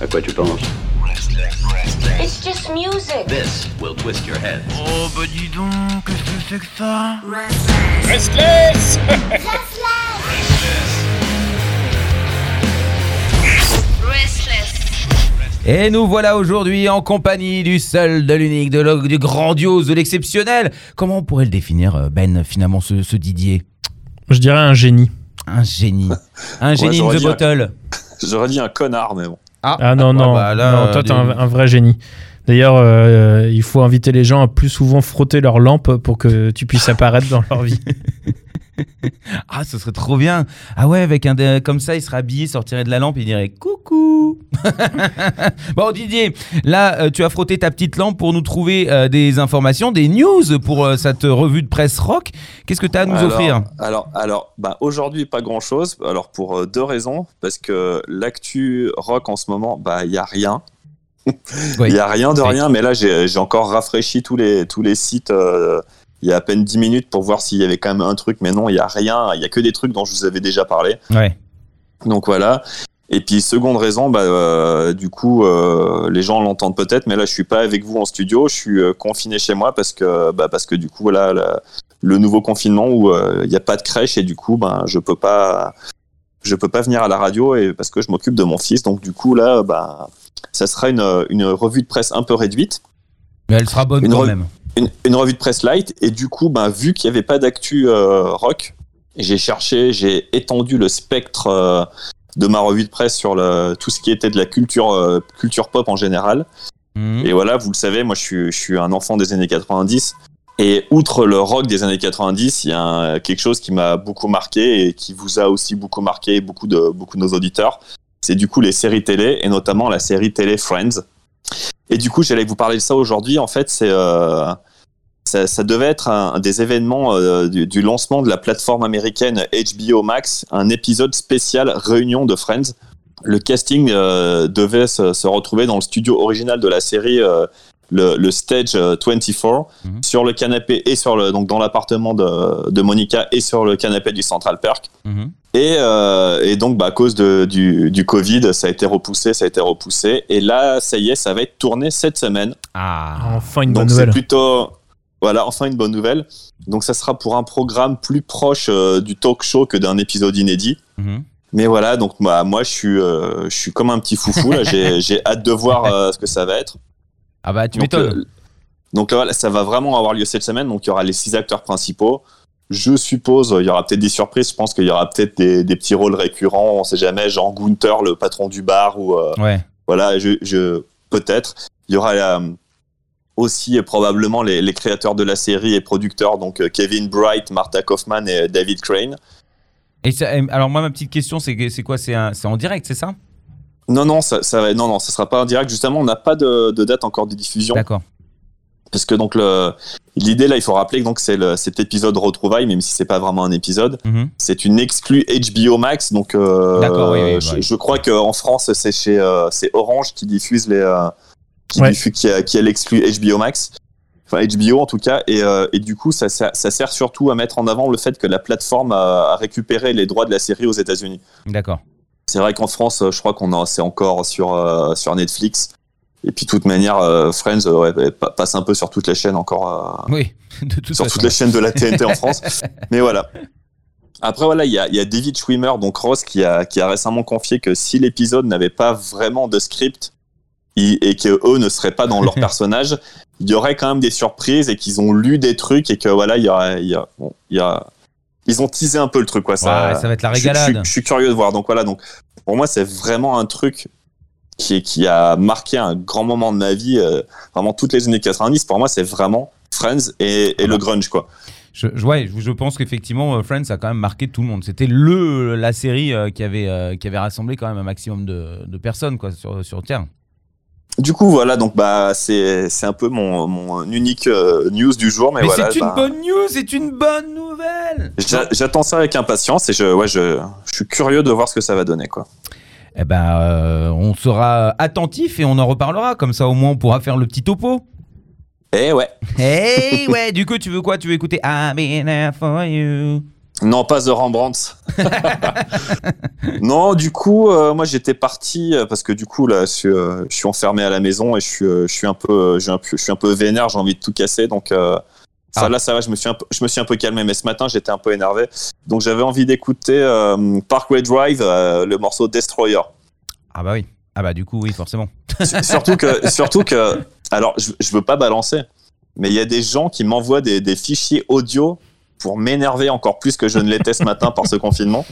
À quoi tu penses It's just music. This will twist your head. Oh bah dis donc, qu'est-ce que c'est que ça Restless Restless. Et nous voilà aujourd'hui en compagnie du seul, de l'unique, de l'og- du grandiose, de l'exceptionnel. Comment on pourrait le définir, euh, Ben, finalement, ce, ce Didier Je dirais un génie. Un génie. Un génie in j'aurais the bottle. J'aurais dit un connard, mais bon. Ah non, non, bah là, non toi t'es un, un vrai génie. D'ailleurs, euh, il faut inviter les gens à plus souvent frotter leur lampe pour que tu puisses apparaître dans leur vie. Ah, ce serait trop bien. Ah ouais, avec un dé- comme ça, il serait habillé, sortirait de la lampe, il dirait coucou. bon, Didier, là, euh, tu as frotté ta petite lampe pour nous trouver euh, des informations, des news pour euh, cette revue de presse rock. Qu'est-ce que tu as à nous alors, offrir? Alors, alors bah, aujourd'hui, pas grand chose. Alors, pour deux raisons. Parce que l'actu rock en ce moment, bah, il n'y a rien. Il n'y a rien de rien, mais là, j'ai encore rafraîchi tous les, tous les sites il y a à peine 10 minutes pour voir s'il y avait quand même un truc, mais non, il n'y a rien. Il n'y a que des trucs dont je vous avais déjà parlé. Ouais. Donc voilà. Et puis seconde raison, bah, euh, du coup, euh, les gens l'entendent peut-être, mais là je suis pas avec vous en studio, je suis euh, confiné chez moi parce que, bah, parce que du coup voilà la- le nouveau confinement où il n'y a pas de crèche et du coup ben je peux pas je peux pas venir à la radio et parce que je m'occupe de mon fils. Donc du coup là, bah, ça sera une, une revue de presse un peu réduite Mais elle sera bonne Une quand même. Une, une revue de presse light. Et du coup ben, vu qu'il n'y avait pas d'actu euh, rock j'ai cherché j'ai étendu le spectre euh, de ma revue de presse sur le, tout ce qui était de la culture euh, culture pop en général. Mhm. et voilà vous le savez moi je suis, je suis un enfant des années 90 et outre le rock des années 90 il y a un- quelque chose qui m'a beaucoup marqué et qui vous a aussi beaucoup marqué beaucoup de beaucoup de nos auditeurs. C'est du coup les séries télé et notamment la série télé Friends et du coup, j'allais vous parler de ça aujourd'hui. En fait, c'est euh, ça, devait être un, des événements euh, du, lancement de la plateforme américaine HBO Max, un épisode spécial réunion de Friends. Le casting euh, devait se, retrouver dans le studio original de la série, le, le stage euh, 24, Mhm. sur le canapé et sur le donc dans l'appartement de, de Monica et sur le canapé du Central Park. Mhm. Et, euh, et donc, bah, à cause de, du, du Covid, ça a été repoussé, ça a été repoussé. Et là, ça y est, ça va être tourné cette semaine. Ah. Enfin une bonne donc, c'est nouvelle. plutôt. Voilà, enfin une bonne nouvelle. Donc, ça sera pour un programme plus proche euh, du talk show que d'un épisode inédit. Mhm. Mais voilà, donc bah, moi, je suis, euh, je suis comme un petit foufou. là. J'ai j'ai hâte de voir euh, ce que ça va être. Ah bah, tu Donc, m'étonnes. euh, donc là, voilà, ça va vraiment avoir lieu cette semaine. Donc il y aura les six acteurs principaux. Je suppose euh, il y aura peut-être des surprises. Je pense qu'il y aura peut-être des, des petits rôles récurrents. On sait jamais, genre Gunther, le patron du bar, ou euh, Ouais. voilà, je, je peut-être. Il y aura euh, aussi probablement les, les créateurs de la série et producteurs, donc euh, Kevin Bright, Martha Kaufman et David Crane. Et ça- alors moi ma petite question c'est quoi? C'est en direct c'est ça? Non, non, ça, non, non, ça sera pas en direct. Justement, on n'a pas de, de date encore de diffusion. D'accord. Parce que donc l'idée là, il faut rappeler que donc c'est cet épisode retrouvailles, même si c'est pas vraiment un épisode, Mhm. c'est une exclue HBO Max. Donc euh, D'accord, oui, oui, je, ouais. je crois qu'en France c'est chez euh, c'est Orange qui diffuse les euh, qui, Ouais. diffuse- qui a, qui a HBO Max. Enfin HBO en tout cas et, euh, et du coup ça, ça, ça sert surtout à mettre en avant le fait que la plateforme a, a récupéré les droits de la série aux États-Unis. D'accord. C'est vrai qu'en France, euh, je crois qu'on a, c'est encore sur, euh, sur Netflix. Et puis, de toute manière, euh, Friends ouais, pa- passe un peu sur toutes les chaînes, encore Oui. De toute sur façon. toutes les chaînes de la TNT en France. Mais voilà. Après, voilà, il y a, il y a David Schwimmer, donc Ross, qui a, qui a récemment confié que si l'épisode n'avait pas vraiment de script et que eux ne seraient pas dans leur personnage, il y aurait quand même des surprises et qu'ils ont lu des trucs et que voilà, il y a, il y a, bon, il y a, ils ont teasé un peu le truc, quoi. Ça, Ouais, ça va être la je je régalade. Je, suis curieux de voir. Donc voilà, donc pour moi, c'est vraiment un truc qui, a marqué un grand moment de ma vie, euh, vraiment toutes les années 90. Pour moi, c'est vraiment Friends et, et le grunge, quoi. Je, je- ouais, je, je pense qu'effectivement, euh, Friends a quand même marqué tout le monde. C'était le la série euh, qui avait euh, qui avait rassemblé quand même un maximum de, de personnes quoi sur sur Terre. Du coup, voilà, donc bah c'est c'est un peu mon, mon unique euh, news du jour, mais, Mais voilà. c'est une bah, bonne news, c'est une bonne nouvelle. J'a- J'attends ça avec impatience et je, ouais, je, je suis curieux de voir ce que ça va donner, quoi. Eh ben, euh, on sera attentif et on en reparlera. Comme ça, au moins, on pourra faire le petit topo. Eh ouais. Hey, ouais. Du coup, tu veux quoi? Tu veux écouter I'm in there for you. Non, pas The Rembrandt. non, du coup, euh, moi j'étais parti euh, parce que du coup là, je suis, euh, je suis enfermé à la maison et je suis, euh, je suis un peu, j'ai un peu- je suis un peu vénère, j'ai envie de tout casser, donc euh, ça Ah. là, ça va, je me suis un peu, je me suis un peu calmé, mais ce matin j'étais un peu énervé, donc j'avais envie d'écouter euh, Parkway Drive, euh, le morceau Destroyer. Ah bah oui. Ah bah du coup, oui, forcément. Surtout que, surtout que, alors je, je veux pas balancer, mais il y a des gens qui m'envoient des, des fichiers audio pour m'énerver encore plus que je ne l'étais ce matin par ce confinement.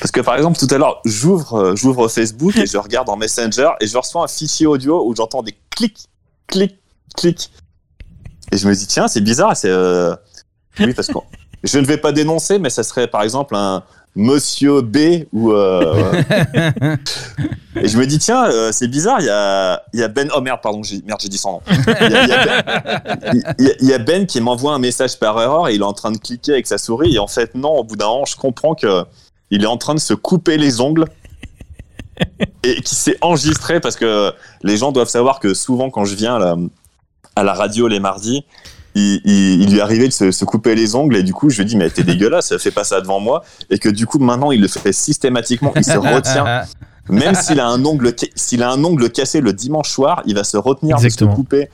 Parce que par exemple, tout à l'heure, j'ouvre, euh, j'ouvre Facebook et je regarde en Messenger et je reçois un fichier audio où j'entends des clics, clics, clics. Et je me dis, tiens, c'est bizarre, c'est. euh, Oui, parce que je ne vais pas dénoncer, mais ça serait par exemple un Monsieur B ou. euh, Et je me dis, tiens, euh, c'est bizarre, il y a, il y a Ben. Oh merde, pardon, j'ai, merde, j'ai dit son nom. Il y, Ben- y a- Ben qui m'envoie un message par erreur et il est en train de cliquer avec sa souris. Et en fait, non, au bout d'un moment, je comprends que il est en train de se couper les ongles et qui s'est enregistré parce que les gens doivent savoir que souvent, quand je viens à la, à la radio les mardis, il, il- il lui arrivait de se, se couper les ongles et du coup, je lui dis, mais t'es dégueulasse, fais pas ça devant moi. Et que du coup, maintenant, il le fait systématiquement, il se retient. Même s'il a un ongle, ca- s'il a un ongle cassé le dimanche soir, il va se retenir Exactement. de se couper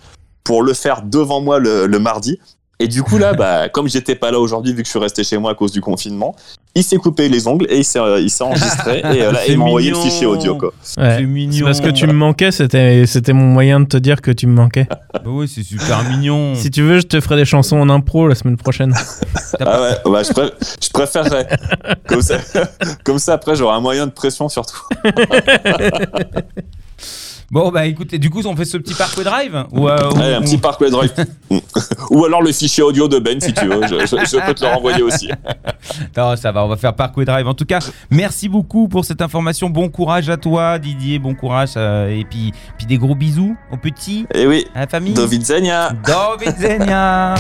pour le faire devant moi le, le mardi. Et du coup là, bah, comme j'étais pas là aujourd'hui vu que je suis resté chez moi à cause du confinement, il s'est coupé les ongles et il s'est, il s'est enregistré et euh, là il m'a envoyé le fichier audio quoi. Ouais. C'est mignon. C'est parce que tu me manquais, c'était c'était mon moyen de te dire que tu me manquais. Bah oui, c'est super mignon. Si tu veux, je te ferai des chansons en impro la semaine prochaine. Ah ouais, bah, je, pré- je préférerais. Comme ça, comme ça après j'aurai un moyen de pression surtout. Bon bah écoutez, du coup, on fait ce petit parcours drive ou, euh, ou- Allez, un petit parkway drive. Ou alors le fichier audio de Ben si tu veux, je, je- je peux te le renvoyer aussi. Non, ça va, on va faire parcours drive. En tout cas, merci beaucoup pour cette information. Bon courage à toi, Didier. Bon courage euh, et puis, puis des gros bisous aux petits, Et oui, à la famille. do widzenia. Do widzenia.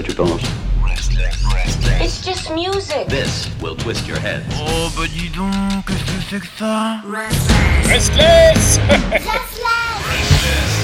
Pense. It's just music. This will twist your head. Oh bah dis donc, qu'est-ce que c'est que ça Restless Restless.